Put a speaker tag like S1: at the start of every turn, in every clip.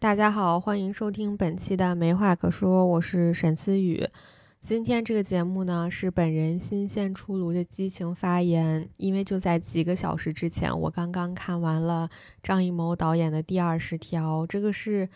S1: 大家好，欢迎收听本期的没话可说，我是沈思雨。今天这个节目呢，是本人新鲜出炉的激情发言，因为就在几个小时之前，我刚刚看完了张艺谋导演的第二十条，这个是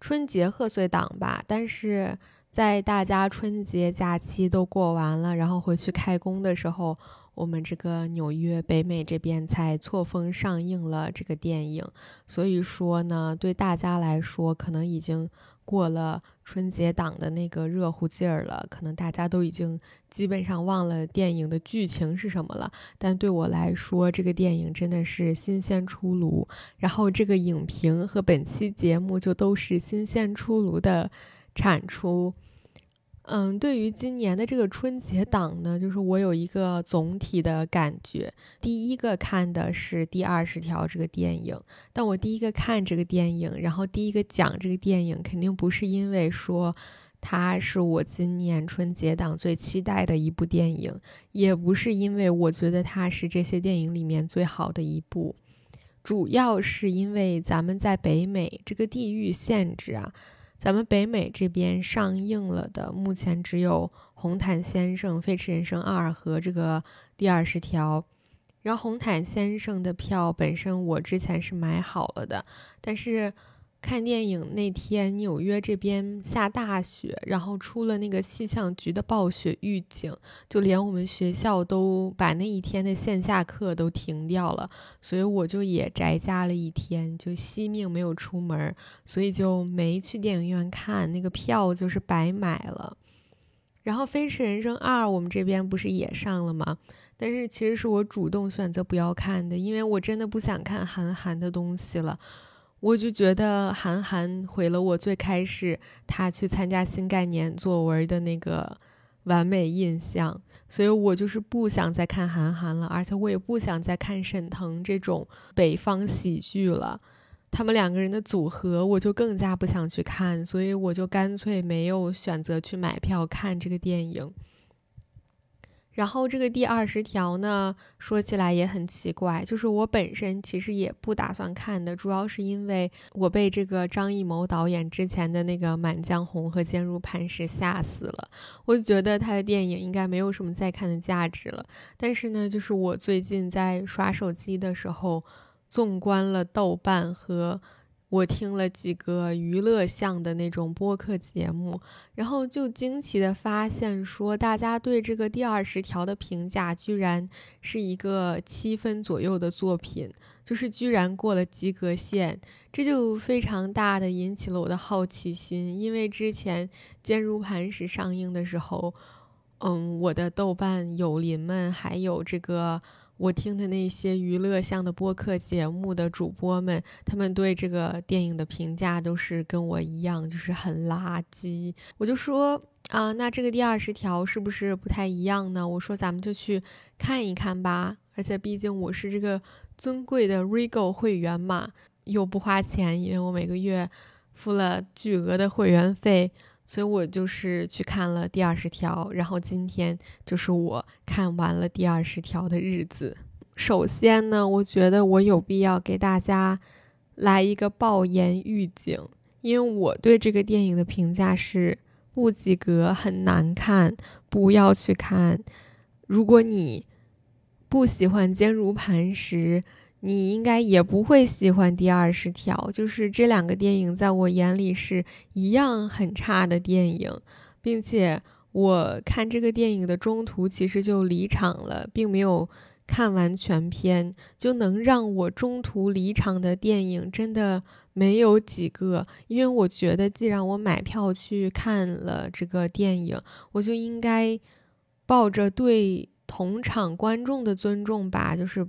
S1: 春节贺岁档吧，但是在大家春节假期都过完了，然后回去开工的时候。我们这个纽约、北美这边才错峰上映了这个电影，所以说呢，对大家来说可能已经过了春节档的那个热乎劲儿了，可能大家都已经基本上忘了电影的剧情是什么了。但对我来说，这个电影真的是新鲜出炉，然后这个影评和本期节目就都是新鲜出炉的产出。嗯，对于今年的这个春节档呢，就是我有一个总体的感觉。第一个看的是第二十条这个电影，但我第一个看这个电影，然后第一个讲这个电影，肯定不是因为说它是我今年春节档最期待的一部电影，也不是因为我觉得它是这些电影里面最好的一部，主要是因为咱们在北美这个地域限制啊。咱们北美这边上映了的，目前只有《红毯先生》《飞驰人生二》和这个第二十条。然后《红毯先生》的票本身我之前是买好了的，但是。看电影那天，纽约这边下大雪，然后出了那个气象局的暴雪预警，就连我们学校都把那一天的线下课都停掉了，所以我就也宅家了一天，就惜命没有出门，所以就没去电影院看，那个票就是白买了。然后《飞驰人生二》我们这边不是也上了吗？但是其实是我主动选择不要看的，因为我真的不想看韩寒的东西了。我就觉得韩寒毁了我最开始他去参加新概念作文的那个完美印象，所以我就是不想再看韩寒了，而且我也不想再看沈腾这种北方喜剧了。他们两个人的组合，我就更加不想去看，所以我就干脆没有选择去买票看这个电影。然后这个第二十条呢，说起来也很奇怪，就是我本身其实也不打算看的，主要是因为我被这个张艺谋导演之前的那个《满江红》和《坚如磐石》吓死了，我觉得他的电影应该没有什么再看的价值了。但是呢，就是我最近在刷手机的时候，纵观了豆瓣和。我听了几个娱乐向的那种播客节目，然后就惊奇的发现，说大家对这个第二十条的评价居然是一个七分左右的作品，就是居然过了及格线，这就非常大的引起了我的好奇心。因为之前《坚如磐石》上映的时候，嗯，我的豆瓣友邻们还有这个。我听的那些娱乐向的播客节目的主播们，他们对这个电影的评价都是跟我一样，就是很垃圾。我就说啊，那这个第二十条是不是不太一样呢？我说咱们就去看一看吧。而且毕竟我是这个尊贵的 Regal 会员嘛，又不花钱，因为我每个月付了巨额的会员费。所以我就是去看了第二十条，然后今天就是我看完了第二十条的日子。首先呢，我觉得我有必要给大家来一个爆言预警，因为我对这个电影的评价是不及格，很难看，不要去看。如果你不喜欢坚如磐石。你应该也不会喜欢第二十条，就是这两个电影在我眼里是一样很差的电影，并且我看这个电影的中途其实就离场了，并没有看完全片，就能让我中途离场的电影真的没有几个。因为我觉得，既然我买票去看了这个电影，我就应该抱着对同场观众的尊重吧，就是。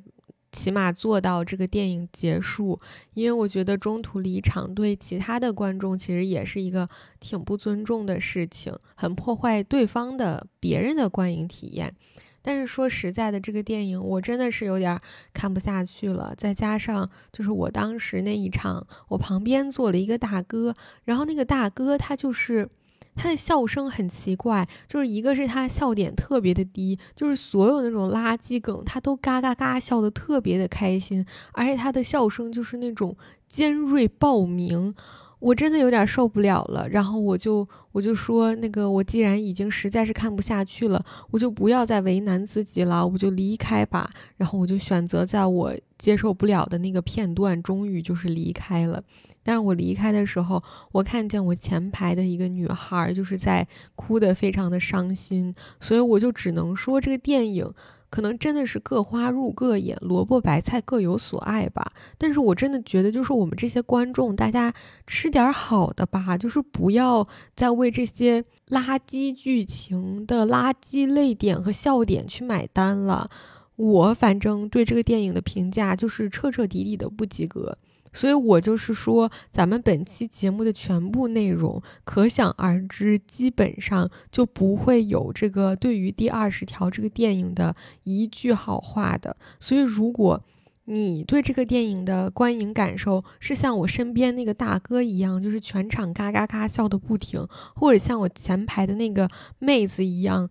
S1: 起码做到这个电影结束，因为我觉得中途离场对其他的观众其实也是一个挺不尊重的事情，很破坏对方的别人的观影体验。但是说实在的，这个电影我真的是有点看不下去了。再加上就是我当时那一场，我旁边坐了一个大哥，然后那个大哥他就是。他的笑声很奇怪，就是一个是他笑点特别的低，就是所有那种垃圾梗他都嘎嘎嘎笑得特别的开心，而且他的笑声就是那种尖锐爆鸣，我真的有点受不了了，然后我就我就说，那个我既然已经实在是看不下去了，我就不要再为难自己了，我就离开吧。然后我就选择在我接受不了的那个片段，终于就是离开了。但是我离开的时候，我看见我前排的一个女孩就是在哭得非常的伤心，所以我就只能说这个电影。可能真的是各花入各眼，萝卜白菜各有所爱吧。但是我真的觉得，就是我们这些观众，大家吃点好的吧，就是不要再为这些垃圾剧情的垃圾泪点和笑点去买单了。我反正对这个电影的评价就是彻彻底底的不及格。所以，我就是说，咱们本期节目的全部内容，可想而知，基本上就不会有这个对于第二十条这个电影的一句好话的。所以，如果你对这个电影的观影感受是像我身边那个大哥一样，就是全场嘎嘎嘎笑的不停，或者像我前排的那个妹子一样，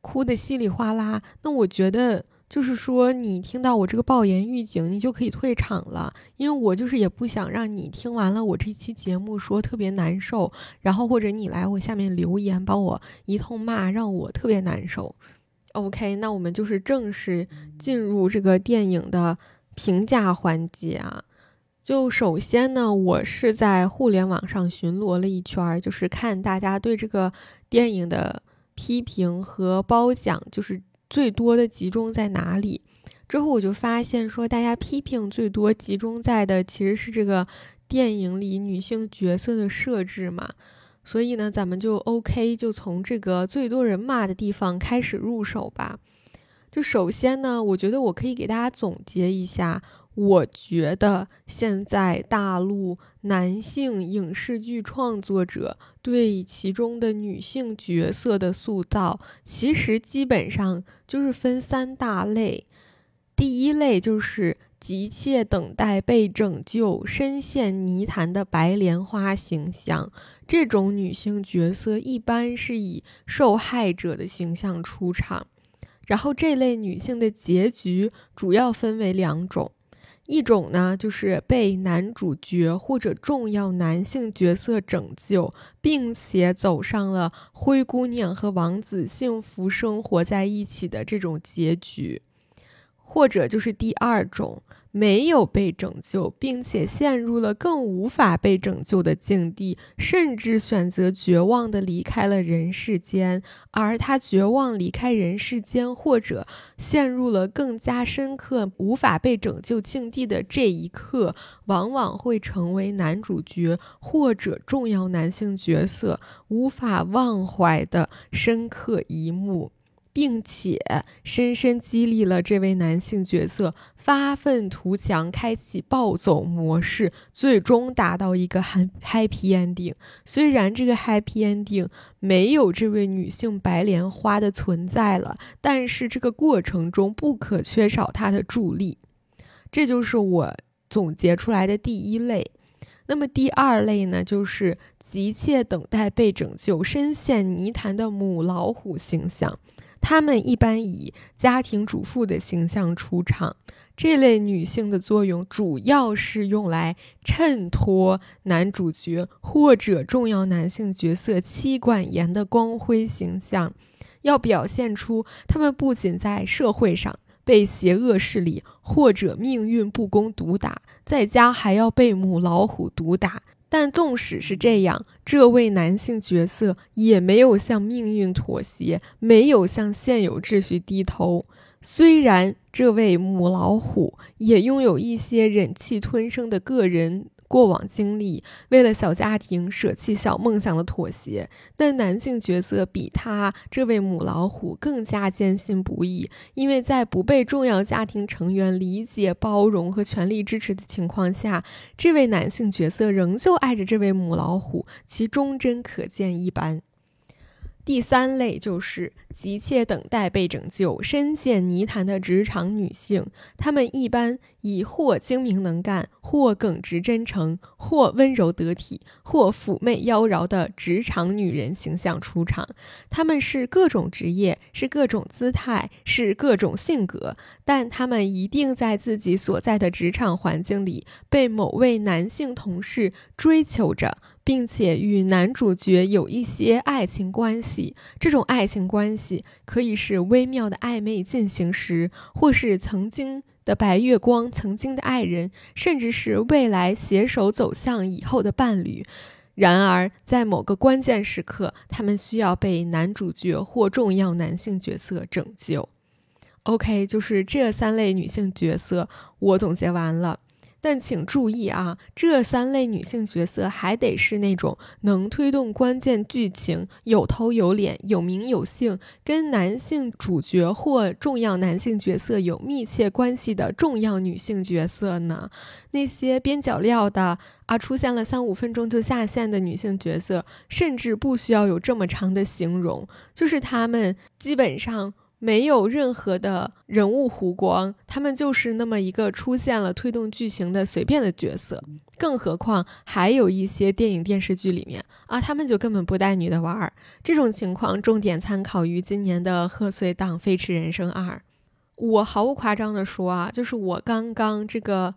S1: 哭的稀里哗啦，那我觉得。就是说，你听到我这个爆言预警，你就可以退场了，因为我就是也不想让你听完了我这期节目说特别难受，然后或者你来我下面留言把我一通骂，让我特别难受。OK，那我们就是正式进入这个电影的评价环节啊。就首先呢，我是在互联网上巡逻了一圈，就是看大家对这个电影的批评和褒奖，就是。最多的集中在哪里？之后我就发现说，大家批评最多集中在的其实是这个电影里女性角色的设置嘛。所以呢，咱们就 OK，就从这个最多人骂的地方开始入手吧。就首先呢，我觉得我可以给大家总结一下。我觉得现在大陆男性影视剧创作者对其中的女性角色的塑造，其实基本上就是分三大类。第一类就是急切等待被拯救、深陷泥潭的白莲花形象，这种女性角色一般是以受害者的形象出场。然后这类女性的结局主要分为两种。一种呢，就是被男主角或者重要男性角色拯救，并且走上了灰姑娘和王子幸福生活在一起的这种结局；或者就是第二种。没有被拯救，并且陷入了更无法被拯救的境地，甚至选择绝望的离开了人世间。而他绝望离开人世间，或者陷入了更加深刻无法被拯救境地的这一刻，往往会成为男主角或者重要男性角色无法忘怀的深刻一幕。并且深深激励了这位男性角色发愤图强，开启暴走模式，最终达到一个 happy ending。虽然这个 happy ending 没有这位女性白莲花的存在了，但是这个过程中不可缺少她的助力。这就是我总结出来的第一类。那么第二类呢，就是急切等待被拯救、深陷泥潭的母老虎形象。他们一般以家庭主妇的形象出场，这类女性的作用主要是用来衬托男主角或者重要男性角色妻管严的光辉形象，要表现出他们不仅在社会上被邪恶势力或者命运不公毒打，在家还要被母老虎毒打。但纵使是这样，这位男性角色也没有向命运妥协，没有向现有秩序低头。虽然这位母老虎也拥有一些忍气吞声的个人。过往经历，为了小家庭舍弃小梦想的妥协，但男性角色比他这位母老虎更加坚信不疑，因为在不被重要家庭成员理解、包容和全力支持的情况下，这位男性角色仍旧爱着这位母老虎，其忠贞可见一斑。第三类就是急切等待被拯救、深陷泥潭的职场女性，她们一般以或精明能干、或耿直真诚、或温柔得体、或妩媚妖娆的职场女人形象出场。她们是各种职业，是各种姿态，是各种性格，但她们一定在自己所在的职场环境里被某位男性同事追求着。并且与男主角有一些爱情关系，这种爱情关系可以是微妙的暧昧进行时，或是曾经的白月光、曾经的爱人，甚至是未来携手走向以后的伴侣。然而，在某个关键时刻，他们需要被男主角或重要男性角色拯救。OK，就是这三类女性角色，我总结完了。但请注意啊，这三类女性角色还得是那种能推动关键剧情、有头有脸、有名有姓、跟男性主角或重要男性角色有密切关系的重要女性角色呢。那些边角料的啊，出现了三五分钟就下线的女性角色，甚至不需要有这么长的形容，就是她们基本上。没有任何的人物弧光，他们就是那么一个出现了推动剧情的随便的角色。更何况还有一些电影电视剧里面啊，他们就根本不带女的玩儿。这种情况重点参考于今年的贺岁档《飞驰人生二》。我毫不夸张的说啊，就是我刚刚这个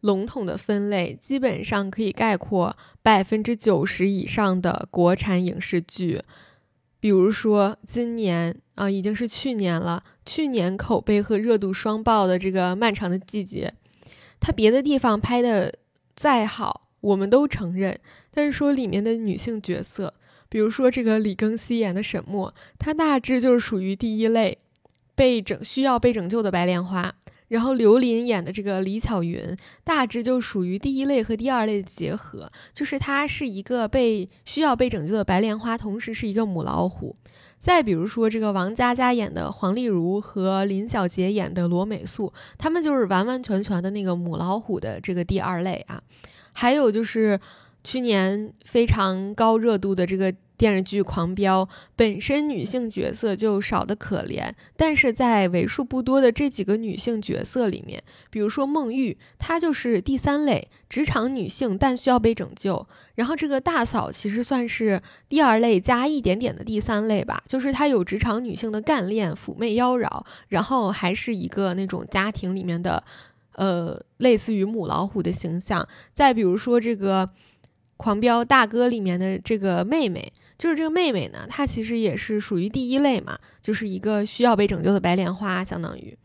S1: 笼统的分类，基本上可以概括百分之九十以上的国产影视剧。比如说今年啊，已经是去年了。去年口碑和热度双爆的这个《漫长的季节》，它别的地方拍的再好，我们都承认。但是说里面的女性角色，比如说这个李庚希演的沈墨，她大致就是属于第一类被拯需要被拯救的白莲花。然后刘琳演的这个李巧云，大致就属于第一类和第二类的结合，就是她是一个被需要被拯救的白莲花，同时是一个母老虎。再比如说这个王佳佳演的黄丽茹和林小杰演的罗美素，他们就是完完全全的那个母老虎的这个第二类啊。还有就是去年非常高热度的这个。电视剧《狂飙》本身女性角色就少得可怜，但是在为数不多的这几个女性角色里面，比如说孟玉，她就是第三类职场女性，但需要被拯救。然后这个大嫂其实算是第二类加一点点的第三类吧，就是她有职场女性的干练、妩媚妖娆，然后还是一个那种家庭里面的，呃，类似于母老虎的形象。再比如说这个《狂飙》大哥里面的这个妹妹。就是这个妹妹呢，她其实也是属于第一类嘛，就是一个需要被拯救的白莲花，相当于。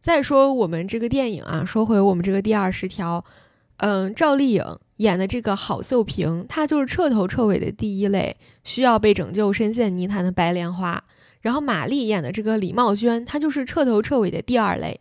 S1: 再说我们这个电影啊，说回我们这个第二十条，嗯，赵丽颖演的这个郝秀萍，她就是彻头彻尾的第一类需要被拯救、深陷泥潭的白莲花。然后马丽演的这个李茂娟，她就是彻头彻尾的第二类，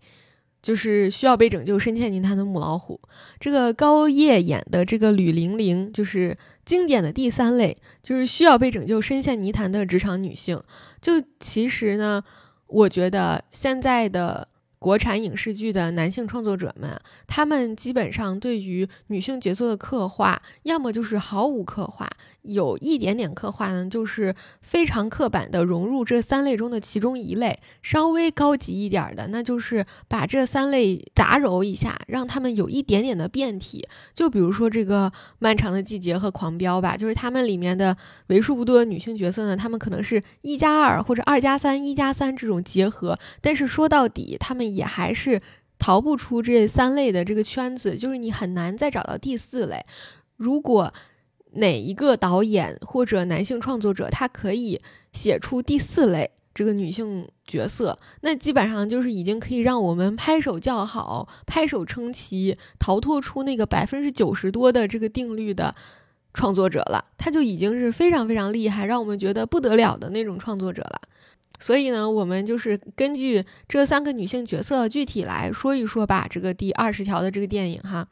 S1: 就是需要被拯救、深陷泥潭的母老虎。这个高叶演的这个吕玲玲，就是。经典的第三类就是需要被拯救、深陷泥潭的职场女性。就其实呢，我觉得现在的。国产影视剧的男性创作者们，他们基本上对于女性角色的刻画，要么就是毫无刻画，有一点点刻画呢，就是非常刻板的融入这三类中的其中一类。稍微高级一点的，那就是把这三类杂糅一下，让他们有一点点的变体。就比如说这个《漫长的季节》和《狂飙》吧，就是他们里面的为数不多的女性角色呢，他们可能是一加二或者二加三、一加三这种结合，但是说到底，他们。也还是逃不出这三类的这个圈子，就是你很难再找到第四类。如果哪一个导演或者男性创作者他可以写出第四类这个女性角色，那基本上就是已经可以让我们拍手叫好、拍手称奇，逃脱出那个百分之九十多的这个定律的创作者了。他就已经是非常非常厉害，让我们觉得不得了的那种创作者了。所以呢，我们就是根据这三个女性角色具体来说一说吧。这个第二十条的这个电影哈，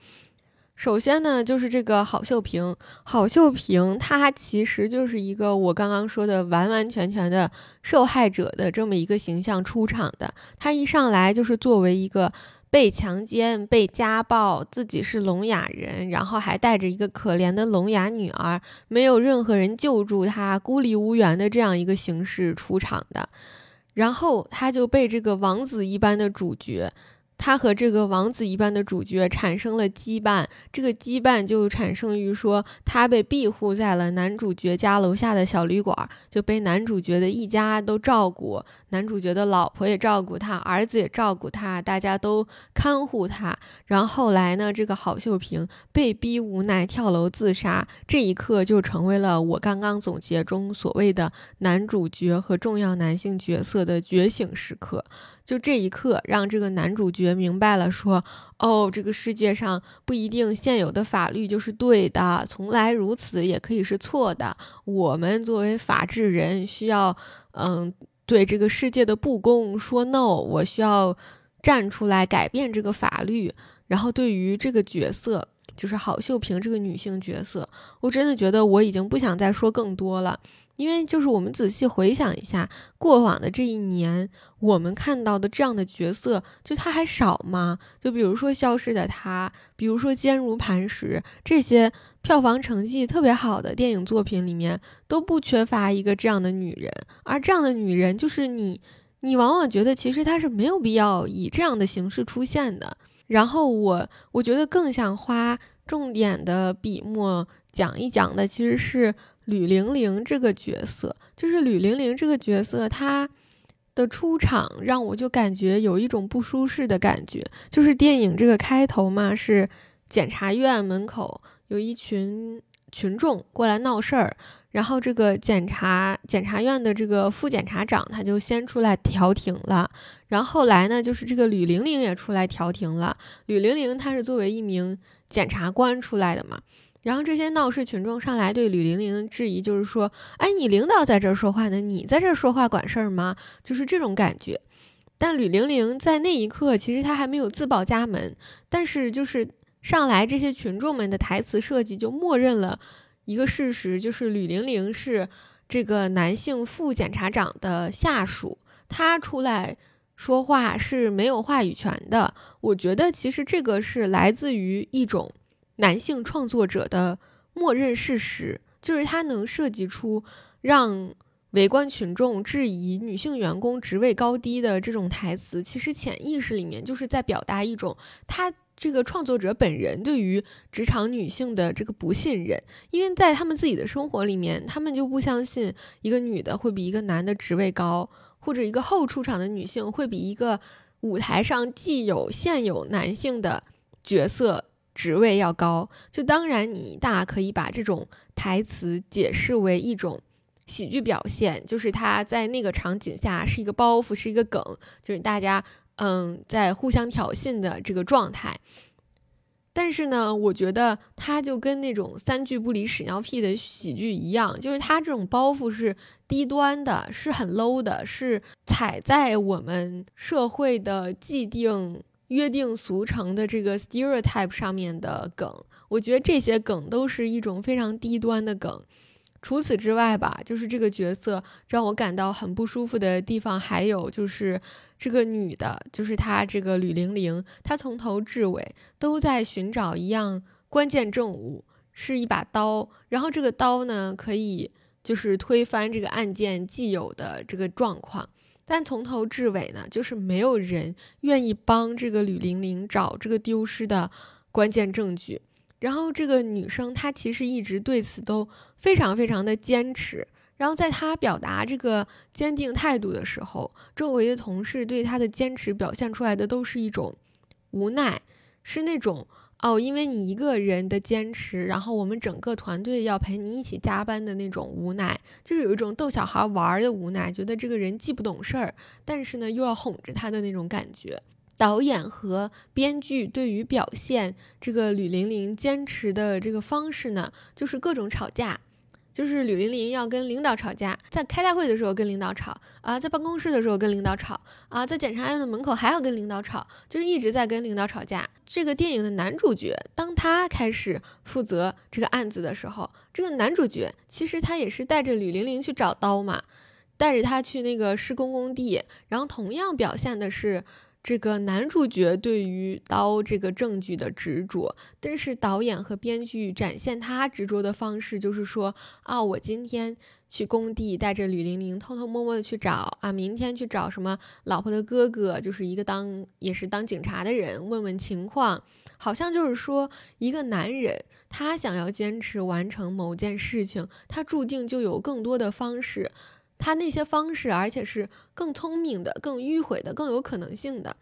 S1: 首先呢，就是这个郝秀萍。郝秀萍她其实就是一个我刚刚说的完完全全的受害者的这么一个形象出场的。她一上来就是作为一个被强奸、被家暴，自己是聋哑人，然后还带着一个可怜的聋哑女儿，没有任何人救助她，孤立无援的这样一个形式出场的，然后她就被这个王子一般的主角。他和这个王子一般的主角产生了羁绊，这个羁绊就产生于说他被庇护在了男主角家楼下的小旅馆，就被男主角的一家都照顾，男主角的老婆也照顾他，儿子也照顾他，大家都看护他。然后后来呢，这个郝秀萍被逼无奈跳楼自杀，这一刻就成为了我刚刚总结中所谓的男主角和重要男性角色的觉醒时刻。就这一刻，让这个男主角明白了，说：“哦，这个世界上不一定现有的法律就是对的，从来如此也可以是错的。我们作为法治人，需要，嗯，对这个世界的不公说 no。我需要站出来改变这个法律。然后，对于这个角色，就是郝秀萍这个女性角色，我真的觉得我已经不想再说更多了。”因为就是我们仔细回想一下过往的这一年，我们看到的这样的角色，就她还少吗？就比如说《消失的她》，比如说《坚如磐石》这些票房成绩特别好的电影作品里面，都不缺乏一个这样的女人。而这样的女人，就是你，你往往觉得其实她是没有必要以这样的形式出现的。然后我，我觉得更想花重点的笔墨讲一讲的，其实是。吕玲玲这个角色，就是吕玲玲这个角色，她的出场让我就感觉有一种不舒适的感觉。就是电影这个开头嘛，是检察院门口有一群群众过来闹事儿，然后这个检察检察院的这个副检察长他就先出来调停了，然后后来呢，就是这个吕玲玲也出来调停了。吕玲玲她是作为一名检察官出来的嘛。然后这些闹事群众上来对吕玲玲质疑，就是说，哎，你领导在这儿说话呢，你在这儿说话管事儿吗？就是这种感觉。但吕玲玲在那一刻其实她还没有自报家门，但是就是上来这些群众们的台词设计就默认了一个事实，就是吕玲玲是这个男性副检察长的下属，她出来说话是没有话语权的。我觉得其实这个是来自于一种。男性创作者的默认事实，就是他能设计出让围观群众质疑女性员工职位高低的这种台词。其实潜意识里面就是在表达一种他这个创作者本人对于职场女性的这个不信任，因为在他们自己的生活里面，他们就不相信一个女的会比一个男的职位高，或者一个后出场的女性会比一个舞台上既有现有男性的角色。职位要高，就当然你大可以把这种台词解释为一种喜剧表现，就是他在那个场景下是一个包袱，是一个梗，就是大家嗯在互相挑衅的这个状态。但是呢，我觉得他就跟那种三句不离屎尿屁的喜剧一样，就是他这种包袱是低端的，是很 low 的，是踩在我们社会的既定。约定俗成的这个 stereotype 上面的梗，我觉得这些梗都是一种非常低端的梗。除此之外吧，就是这个角色让我感到很不舒服的地方，还有就是这个女的，就是她这个吕玲玲，她从头至尾都在寻找一样关键证物，是一把刀。然后这个刀呢，可以就是推翻这个案件既有的这个状况。但从头至尾呢，就是没有人愿意帮这个吕玲玲找这个丢失的关键证据。然后这个女生她其实一直对此都非常非常的坚持。然后在她表达这个坚定态度的时候，周围的同事对她的坚持表现出来的都是一种无奈，是那种。哦，因为你一个人的坚持，然后我们整个团队要陪你一起加班的那种无奈，就是有一种逗小孩玩的无奈，觉得这个人既不懂事儿，但是呢又要哄着他的那种感觉。导演和编剧对于表现这个吕玲玲坚持的这个方式呢，就是各种吵架。就是吕玲玲要跟领导吵架，在开大会的时候跟领导吵啊，在办公室的时候跟领导吵啊，在检察院的门口还要跟领导吵，就是一直在跟领导吵架。这个电影的男主角，当他开始负责这个案子的时候，这个男主角其实他也是带着吕玲玲去找刀嘛，带着他去那个施工工地，然后同样表现的是这个男主角对于刀这个证据的执着，但是导演和编剧展现他执着的方式，就是说啊，我今天去工地带着吕玲玲偷偷摸摸的去找啊，明天去找什么老婆的哥哥，就是一个当也是当警察的人，问问情况，好像就是说一个男人他想要坚持完成某件事情，他注定就有更多的方式。他那些方式，而且是更聪明的、更迂回的、更有可能性的，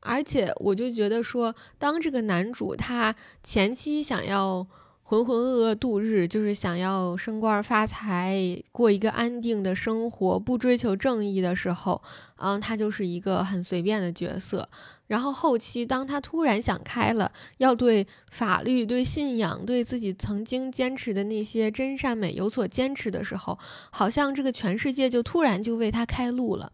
S1: 而且我就觉得说，当这个男主他前期想要。浑浑噩噩度日，就是想要升官发财，过一个安定的生活，不追求正义的时候，嗯，他就是一个很随便的角色。然后后期，当他突然想开了，要对法律、对信仰、对自己曾经坚持的那些真善美有所坚持的时候，好像这个全世界就突然就为他开路了。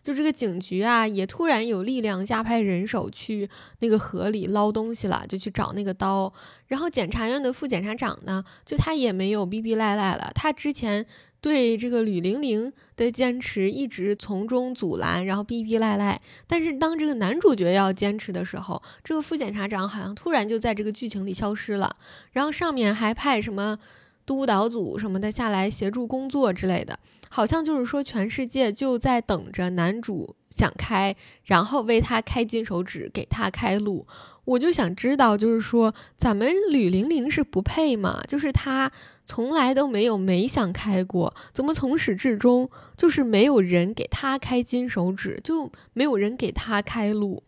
S1: 就这个警局啊，也突然有力量加派人手去那个河里捞东西了，就去找那个刀。然后检察院的副检察长呢，就他也没有逼逼赖赖了。他之前对这个吕玲玲的坚持一直从中阻拦，然后逼逼赖赖。但是当这个男主角要坚持的时候，这个副检察长好像突然就在这个剧情里消失了。然后上面还派什么督导组什么的下来协助工作之类的。好像就是说，全世界就在等着男主想开，然后为他开金手指，给他开路。我就想知道，就是说，咱们吕玲玲是不配吗？就是她从来都没有没想开过，怎么从始至终就是没有人给她开金手指，就没有人给她开路？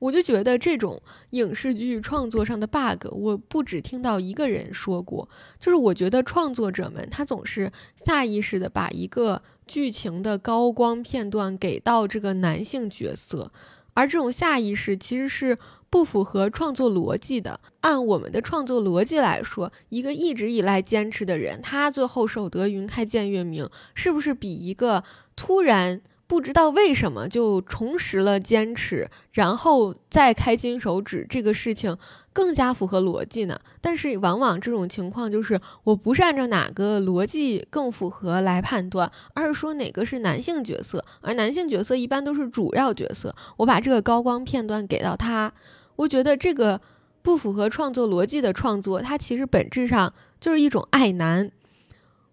S1: 我就觉得这种影视剧创作上的 bug，我不只听到一个人说过，就是我觉得创作者们他总是下意识的把一个剧情的高光片段给到这个男性角色，而这种下意识其实是不符合创作逻辑的。按我们的创作逻辑来说，一个一直以来坚持的人，他最后守得云开见月明，是不是比一个突然？不知道为什么就重拾了坚持，然后再开金手指这个事情更加符合逻辑呢？但是往往这种情况就是，我不是按照哪个逻辑更符合来判断，而是说哪个是男性角色，而男性角色一般都是主要角色，我把这个高光片段给到他，我觉得这个不符合创作逻辑的创作，它其实本质上就是一种爱男。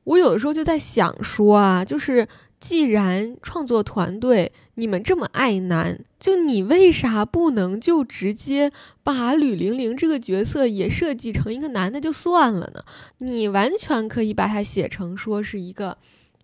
S1: 我有的时候就在想说啊，就是。既然创作团队你们这么爱男，就你为啥不能就直接把吕玲玲这个角色也设计成一个男的就算了呢？你完全可以把它写成说是一个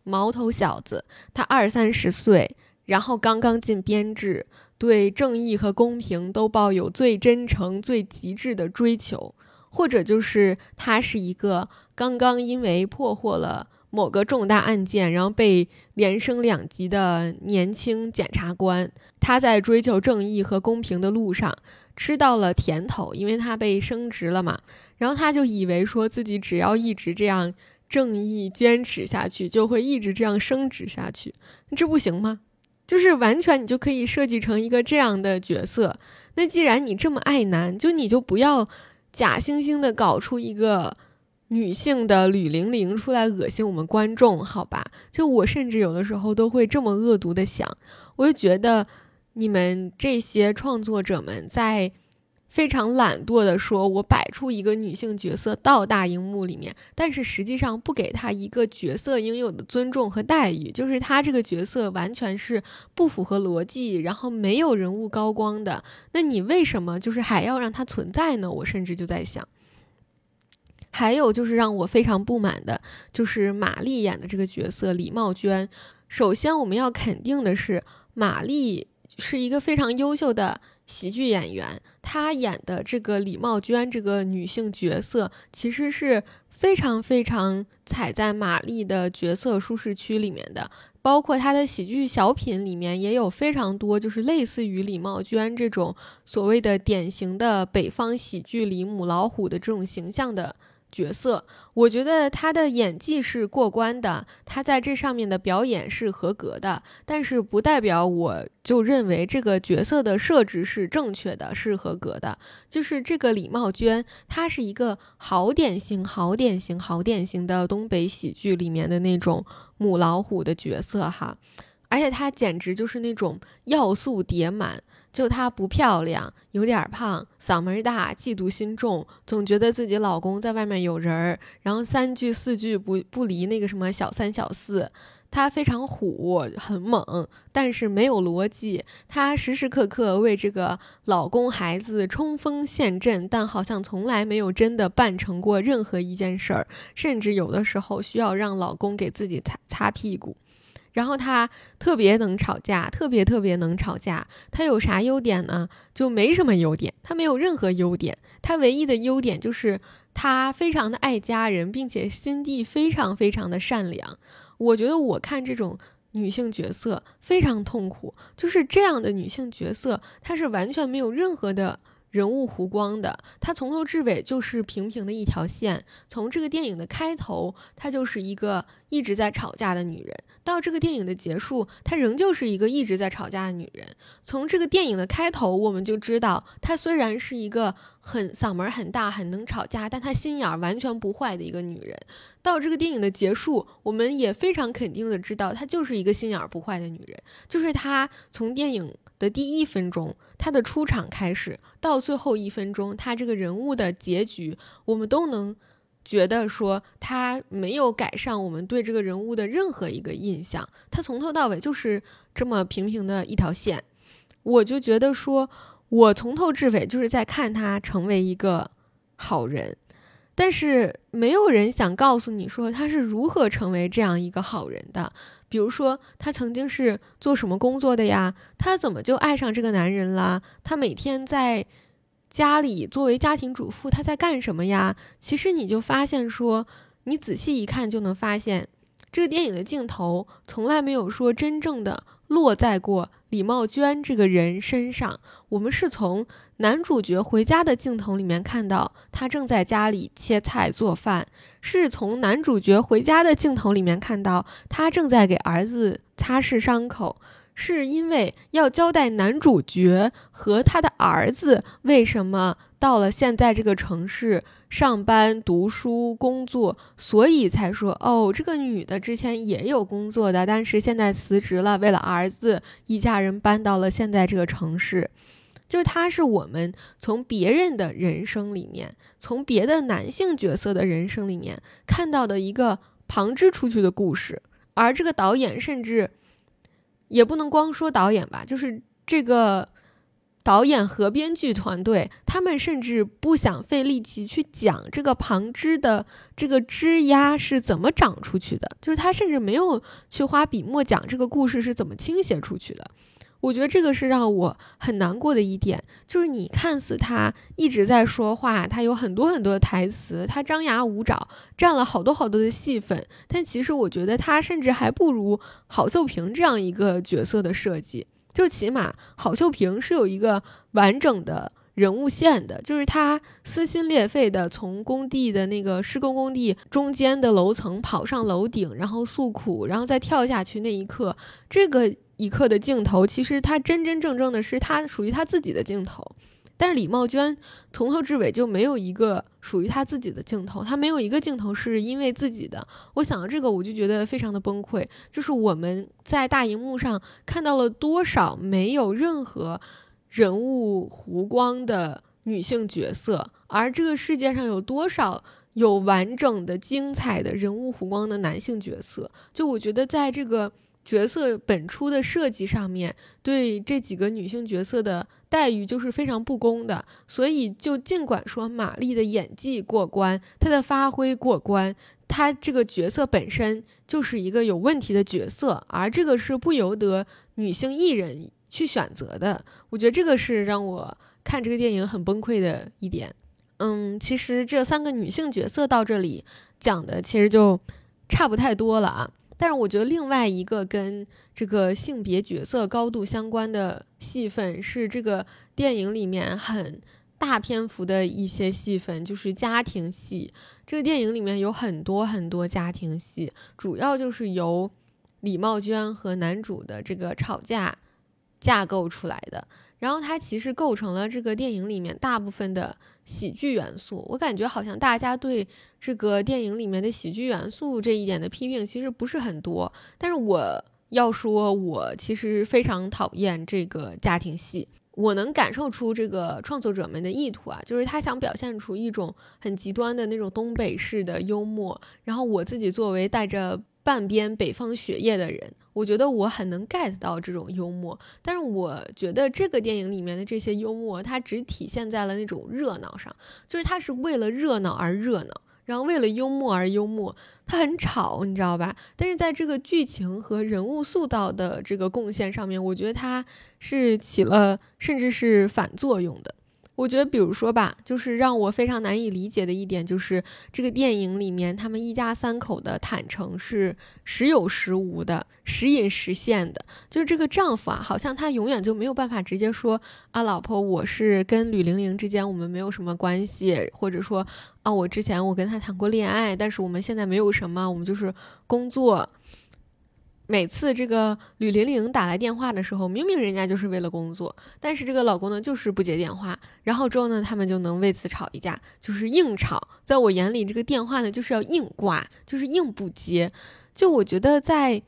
S1: 毛头小子，他二三十岁，然后刚刚进编制，对正义和公平都抱有最真诚、最极致的追求，或者就是他是一个刚刚因为破获了。某个重大案件，然后被连升两级的年轻检察官，他在追求正义和公平的路上吃到了甜头，因为他被升职了嘛。然后他就以为说自己只要一直这样正义坚持下去，就会一直这样升职下去。这不行吗？就是完全你就可以设计成一个这样的角色。那既然你这么爱男，就你就不要假惺惺的搞出一个。女性的吕玲玲出来恶心我们观众，好吧？就我甚至有的时候都会这么恶毒的想，我就觉得你们这些创作者们在非常懒惰的说，我摆出一个女性角色到大荧幕里面，但是实际上不给她一个角色应有的尊重和待遇，就是她这个角色完全是不符合逻辑，然后没有人物高光的，那你为什么就是还要让她存在呢？我甚至就在想。还有就是让我非常不满的，就是马丽演的这个角色李茂娟。首先，我们要肯定的是，马丽是一个非常优秀的喜剧演员，她演的这个李茂娟这个女性角色，其实是非常非常踩在玛丽的角色舒适区里面的。包括她的喜剧小品里面也有非常多，就是类似于李茂娟这种所谓的典型的北方喜剧里母老虎的这种形象的。角色，我觉得他的演技是过关的，他在这上面的表演是合格的，但是不代表我就认为这个角色的设置是正确的，是合格的。就是这个李茂娟，她是一个好典型、好典型、好典型的东北喜剧里面的那种母老虎的角色哈。而且她简直就是那种要素叠满。就她不漂亮，有点胖，嗓门大，嫉妒心重，总觉得自己老公在外面有人儿，然后三句四句不不离那个什么小三小四。她非常虎，很猛，但是没有逻辑。她时时刻刻为这个老公孩子冲锋陷阵，但好像从来没有真的办成过任何一件事儿，甚至有的时候需要让老公给自己擦擦屁股。然后他特别能吵架，特别特别能吵架。他有啥优点呢？就没什么优点，他没有任何优点。他唯一的优点就是他非常的爱家人，并且心地非常非常的善良。我觉得我看这种女性角色非常痛苦，就是这样的女性角色，她是完全没有任何的。人物弧光的，她从头至尾就是平平的一条线。从这个电影的开头，她就是一个一直在吵架的女人；到这个电影的结束，她仍旧是一个一直在吵架的女人。从这个电影的开头，我们就知道，她虽然是一个很嗓门很大、很能吵架，但她心眼完全不坏的一个女人。到这个电影的结束，我们也非常肯定的知道，她就是一个心眼不坏的女人。就是她从电影。的第一分钟，他的出场开始到最后一分钟，他这个人物的结局，我们都能觉得说他没有改善我们对这个人物的任何一个印象，他从头到尾就是这么平平的一条线，我就觉得说，我从头至尾就是在看他成为一个好人。但是没有人想告诉你说他是如何成为这样一个好人的。比如说，他曾经是做什么工作的呀？他怎么就爱上这个男人了？他每天在家里作为家庭主妇，他在干什么呀？其实你就发现说，你仔细一看就能发现，这个电影的镜头从来没有说真正的落在过。李茂娟这个人身上，我们是从男主角回家的镜头里面看到他正在家里切菜做饭；是从男主角回家的镜头里面看到他正在给儿子擦拭伤口。是因为要交代男主角和他的儿子为什么到了现在这个城市上班、读书、工作，所以才说哦，这个女的之前也有工作的，但是现在辞职了，为了儿子，一家人搬到了现在这个城市。就是他是我们从别人的人生里面，从别的男性角色的人生里面看到的一个旁支出去的故事，而这个导演甚至。也不能光说导演吧，就是这个导演和编剧团队，他们甚至不想费力气去讲这个旁支的这个枝丫是怎么长出去的，就是他甚至没有去花笔墨讲这个故事是怎么倾斜出去的。我觉得这个是让我很难过的一点，就是你看似他一直在说话，他有很多很多的台词，他张牙舞爪，占了好多好多的戏份，但其实我觉得他甚至还不如郝秀萍这样一个角色的设计。就起码郝秀萍是有一个完整的人物线的，就是他撕心裂肺的从工地的那个施工工地中间的楼层跑上楼顶，然后诉苦，然后再跳下去那一刻，这个。一刻的镜头，其实他真真正正的是他属于他自己的镜头，但是李茂娟从头至尾就没有一个属于他自己的镜头，他没有一个镜头是因为自己的。我想到这个，我就觉得非常的崩溃。就是我们在大荧幕上看到了多少没有任何人物弧光的女性角色，而这个世界上有多少有完整的、精彩的人物弧光的男性角色？就我觉得在这个。角色本初的设计上面对这几个女性角色的待遇就是非常不公的，所以就尽管说玛丽的演技过关，她的发挥过关，她这个角色本身就是一个有问题的角色，而这个是不由得女性艺人去选择的。我觉得这个是让我看这个电影很崩溃的一点。嗯，其实这三个女性角色到这里讲的其实就差不太多了啊。但是我觉得另外一个跟这个性别角色高度相关的戏份是这个电影里面很大篇幅的一些戏份，就是家庭戏。这个电影里面有很多很多家庭戏，主要就是由李茂娟和男主的这个吵架架构出来的。然后它其实构成了这个电影里面大部分的喜剧元素。我感觉好像大家对这个电影里面的喜剧元素这一点的批评其实不是很多，但是我要说我其实非常讨厌这个家庭戏。我能感受出这个创作者们的意图啊，就是他想表现出一种很极端的那种东北式的幽默。然后我自己作为带着半边北方血液的人，我觉得我很能 get 到这种幽默。但是我觉得这个电影里面的这些幽默，它只体现在了那种热闹上，就是它是为了热闹而热闹。然后为了幽默而幽默，它很吵，你知道吧？但是在这个剧情和人物塑造的这个贡献上面，我觉得它是起了甚至是反作用的。我觉得，比如说吧，就是让我非常难以理解的一点，就是这个电影里面他们一家三口的坦诚是时有时无的，时隐时现的。就是这个丈夫啊，好像他永远就没有办法直接说啊，老婆，我是跟吕玲玲之间我们没有什么关系，或者说啊，我之前我跟他谈过恋爱，但是我们现在没有什么，我们就是工作。每次这个吕玲玲打来电话的时候，明明人家就是为了工作，但是这个老公呢就是不接电话，然后之后呢他们就能为此吵一架，就是硬吵。在我眼里，这个电话呢就是要硬挂，就是硬不接。就我觉得在。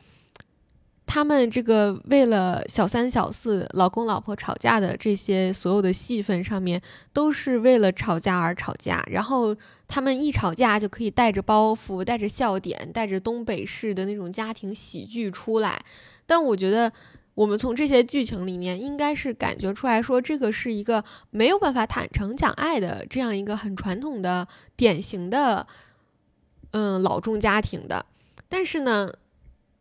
S1: 他们这个为了小三小四、老公老婆吵架的这些所有的戏份上面，都是为了吵架而吵架。然后他们一吵架就可以带着包袱、带着笑点、带着东北式的那种家庭喜剧出来。但我觉得，我们从这些剧情里面，应该是感觉出来说，这个是一个没有办法坦诚讲爱的这样一个很传统的、典型的，嗯，老中家庭的。但是呢。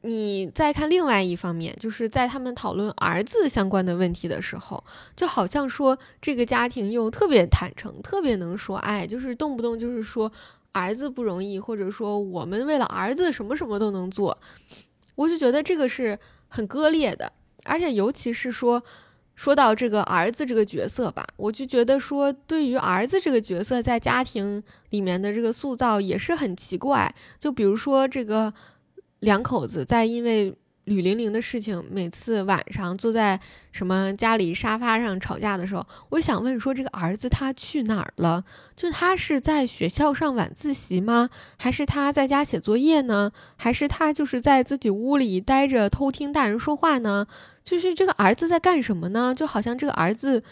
S1: 你再看另外一方面，就是在他们讨论儿子相关的问题的时候，就好像说这个家庭又特别坦诚，特别能说爱，就是动不动就是说儿子不容易，或者说我们为了儿子什么什么都能做。我就觉得这个是很割裂的，而且尤其是说说到这个儿子这个角色吧，我就觉得说对于儿子这个角色在家庭里面的这个塑造也是很奇怪。就比如说这个。两口子在因为吕玲玲的事情，每次晚上坐在什么家里沙发上吵架的时候，我想问说，这个儿子他去哪儿了？就他是在学校上晚自习吗？还是他在家写作业呢？还是他就是在自己屋里待着偷听大人说话呢？就是这个儿子在干什么呢？就好像这个儿子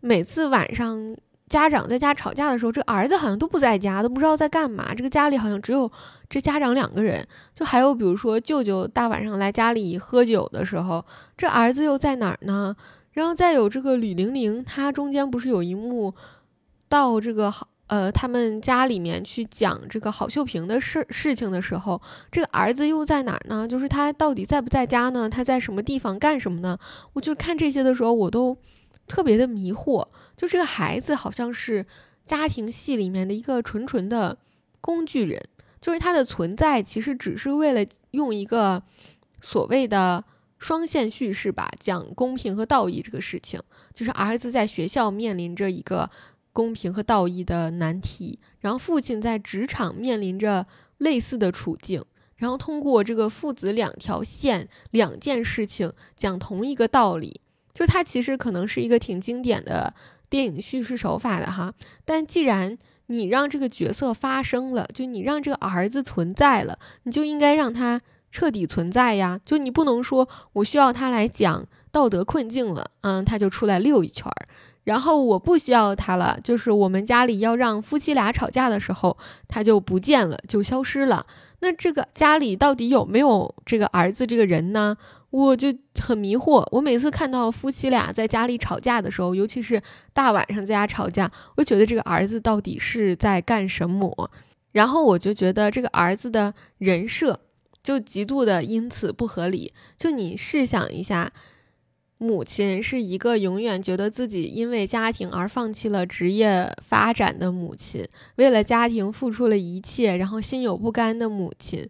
S1: 每次晚上。家长在家吵架的时候，这儿子好像都不在家，都不知道在干嘛。这个家里好像只有这家长两个人，就还有比如说舅舅大晚上来家里喝酒的时候，这儿子又在哪儿呢？然后再有这个吕玲玲，她中间不是有一幕到这个好呃他们家里面去讲这个郝秀萍的事事情的时候，这个儿子又在哪儿呢？就是他到底在不在家呢？他在什么地方干什么呢？我就看这些的时候，我都特别的迷惑。就这个孩子好像是家庭戏里面的一个纯纯的工具人，就是他的存在其实只是为了用一个所谓的双线叙事吧，讲公平和道义这个事情。就是儿子在学校面临着一个公平和道义的难题，然后父亲在职场面临着类似的处境，然后通过这个父子两条线两件事情讲同一个道理。就他其实可能是一个挺经典的。电影叙事手法的哈，但既然你让这个角色发生了，就你让这个儿子存在了，你就应该让他彻底存在呀。就你不能说我需要他来讲道德困境了，嗯，他就出来溜一圈儿，然后我不需要他了，就是我们家里要让夫妻俩吵架的时候，他就不见了，就消失了。那这个家里到底有没有这个儿子这个人呢？我就很迷惑。我每次看到夫妻俩在家里吵架的时候，尤其是大晚上在家吵架，我觉得这个儿子到底是在干什么？然后我就觉得这个儿子的人设就极度的因此不合理。就你试想一下，母亲是一个永远觉得自己因为家庭而放弃了职业发展的母亲，为了家庭付出了一切，然后心有不甘的母亲。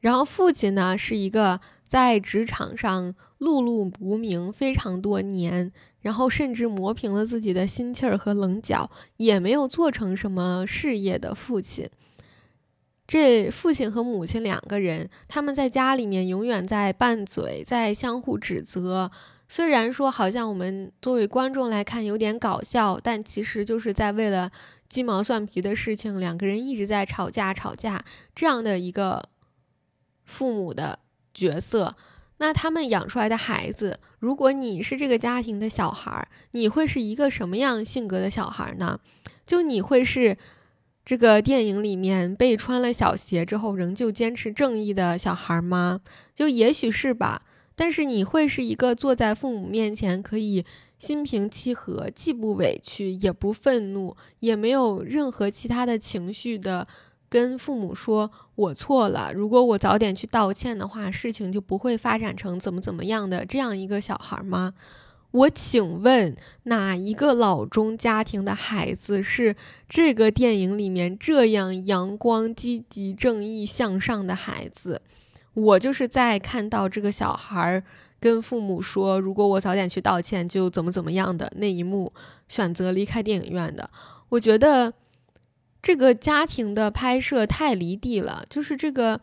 S1: 然后父亲呢，是一个。在职场上碌碌无名非常多年，然后甚至磨平了自己的心气儿和棱角，也没有做成什么事业的父亲。这父亲和母亲两个人，他们在家里面永远在拌嘴，在相互指责。虽然说好像我们作为观众来看有点搞笑，但其实就是在为了鸡毛蒜皮的事情，两个人一直在吵架吵架这样的一个父母的。角色，那他们养出来的孩子，如果你是这个家庭的小孩儿，你会是一个什么样性格的小孩呢？就你会是这个电影里面被穿了小鞋之后仍旧坚持正义的小孩吗？就也许是吧。但是你会是一个坐在父母面前可以心平气和，既不委屈也不愤怒，也没有任何其他的情绪的，跟父母说“我错了”。如果我早点去道歉的话，事情就不会发展成怎么怎么样的这样一个小孩吗？我请问，哪一个老中家庭的孩子是这个电影里面这样阳光、积极、正义向上的孩子？我就是在看到这个小孩跟父母说：“如果我早点去道歉，就怎么怎么样的那一幕，选择离开电影院的。”我觉得这个家庭的拍摄太离地了，就是这个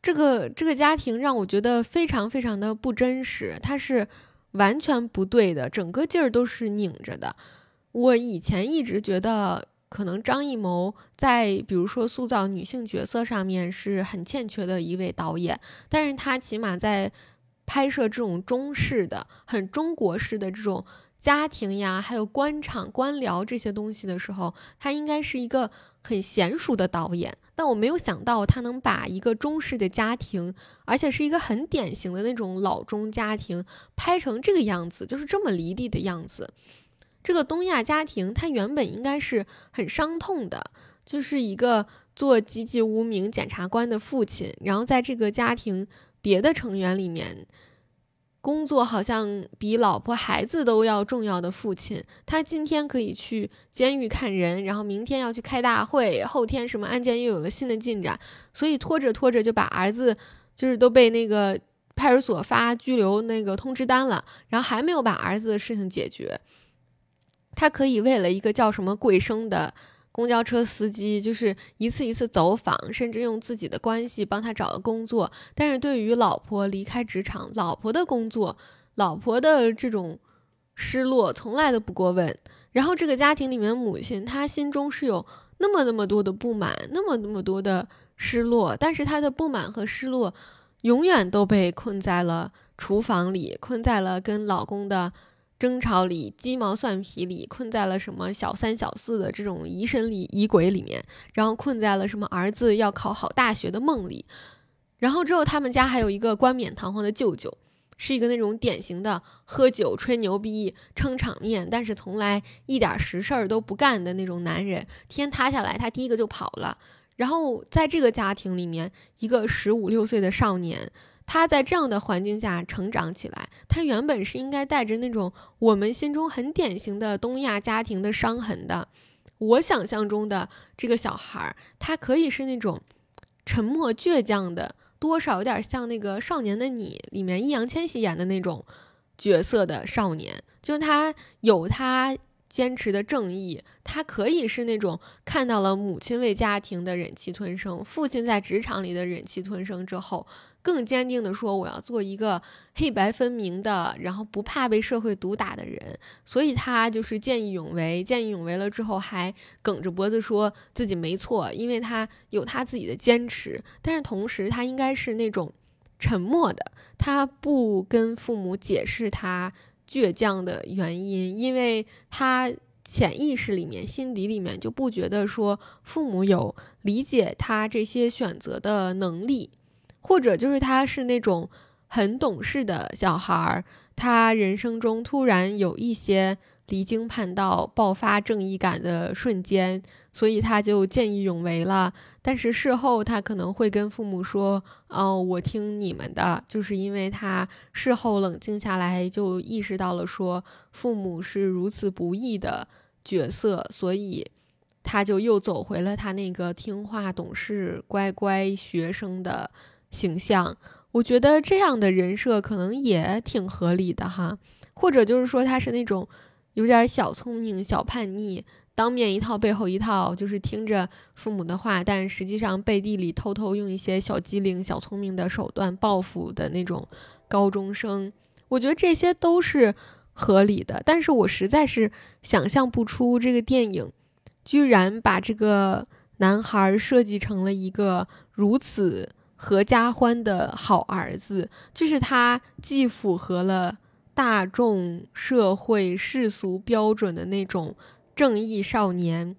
S1: 这个这个家庭让我觉得非常非常的不真实，它是完全不对的，整个劲儿都是拧着的。我以前一直觉得。可能张艺谋在比如说塑造女性角色上面是很欠缺的一位导演，但是他起码在拍摄这种中式的、很中国式的这种家庭呀，还有官场官僚这些东西的时候，他应该是一个很娴熟的导演。但我没有想到他能把一个中式的家庭，而且是一个很典型的那种老中家庭，拍成这个样子，就是这么离地的样子。这个东亚家庭，他原本应该是很伤痛的，就是一个做籍籍无名检察官的父亲，然后在这个家庭别的成员里面，工作好像比老婆孩子都要重要的父亲，他今天可以去监狱看人，然后明天要去开大会，后天什么案件又有了新的进展，所以拖着拖着就把儿子就是都被那个派出所发拘留那个通知单了，然后还没有把儿子的事情解决。他可以为了一个叫什么贵生的公交车司机，就是一次一次走访，甚至用自己的关系帮他找了工作。但是对于老婆离开职场、老婆的工作、老婆的这种失落，从来都不过问。然后这个家庭里面，母亲她心中是有那么那么多的不满，那么那么多的失落，但是她的不满和失落，永远都被困在了厨房里，困在了跟老公的。争吵里，鸡毛蒜皮里，困在了什么小三小四的这种疑神里疑鬼里面，然后困在了什么儿子要考好大学的梦里，然后之后他们家还有一个冠冕堂皇的舅舅，是一个那种典型的喝酒吹牛逼撑场面，但是从来一点实事儿都不干的那种男人。天塌下来，他第一个就跑了。然后在这个家庭里面，一个十五六岁的少年。他在这样的环境下成长起来，他原本是应该带着那种我们心中很典型的东亚家庭的伤痕的。我想象中的这个小孩儿，他可以是那种沉默倔强的，多少有点像那个《少年的你》里面易烊千玺演的那种角色的少年，就是他有他坚持的正义，他可以是那种看到了母亲为家庭的忍气吞声，父亲在职场里的忍气吞声之后。更坚定地说：“我要做一个黑白分明的，然后不怕被社会毒打的人。”所以他就是见义勇为，见义勇为了之后还梗着脖子说自己没错，因为他有他自己的坚持。但是同时，他应该是那种沉默的，他不跟父母解释他倔强的原因，因为他潜意识里面、心底里面就不觉得说父母有理解他这些选择的能力。或者就是他是那种很懂事的小孩儿，他人生中突然有一些离经叛道、爆发正义感的瞬间，所以他就见义勇为了。但是事后他可能会跟父母说：“哦，我听你们的。”就是因为他事后冷静下来，就意识到了说父母是如此不易的角色，所以他就又走回了他那个听话、懂事、乖乖学生的。形象，我觉得这样的人设可能也挺合理的哈，或者就是说他是那种有点小聪明、小叛逆，当面一套背后一套，就是听着父母的话，但实际上背地里偷偷用一些小机灵、小聪明的手段报复的那种高中生，我觉得这些都是合理的。但是我实在是想象不出这个电影居然把这个男孩设计成了一个如此。合家欢的好儿子，就是他既符合了大众社会世俗标准的那种正义少年，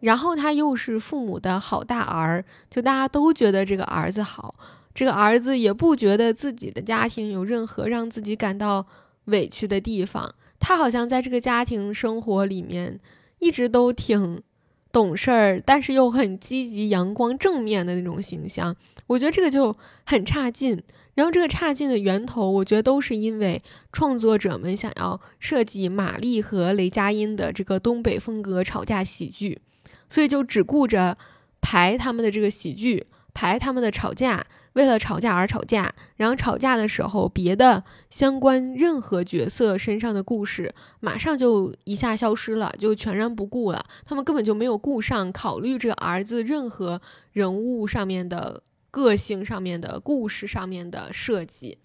S1: 然后他又是父母的好大儿，就大家都觉得这个儿子好，这个儿子也不觉得自己的家庭有任何让自己感到委屈的地方，他好像在这个家庭生活里面一直都挺。懂事儿，但是又很积极、阳光、正面的那种形象，我觉得这个就很差劲。然后这个差劲的源头，我觉得都是因为创作者们想要设计玛丽和雷佳音的这个东北风格吵架喜剧，所以就只顾着排他们的这个喜剧，排他们的吵架。为了吵架而吵架，然后吵架的时候，别的相关任何角色身上的故事马上就一下消失了，就全然不顾了。他们根本就没有顾上考虑这个儿子任何人物上面的个性上面的故事上面的设计。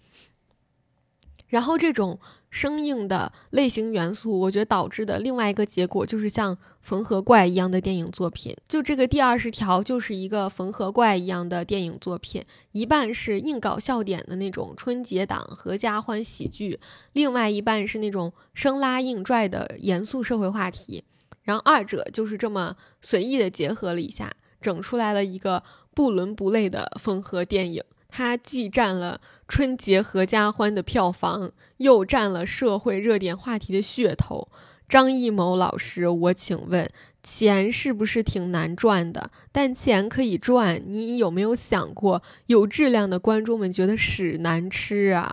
S1: 然后这种生硬的类型元素，我觉得导致的另外一个结果就是像缝合怪一样的电影作品。就这个第二十条就是一个缝合怪一样的电影作品，一半是硬搞笑点的那种春节档合家欢喜剧，另外一半是那种生拉硬拽的严肃社会话题。然后二者就是这么随意的结合了一下，整出来了一个不伦不类的缝合电影。它既占了春节合家欢的票房，又占了社会热点话题的噱头。张艺谋老师，我请问，钱是不是挺难赚的？但钱可以赚，你有没有想过，有质量的观众们觉得屎难吃啊？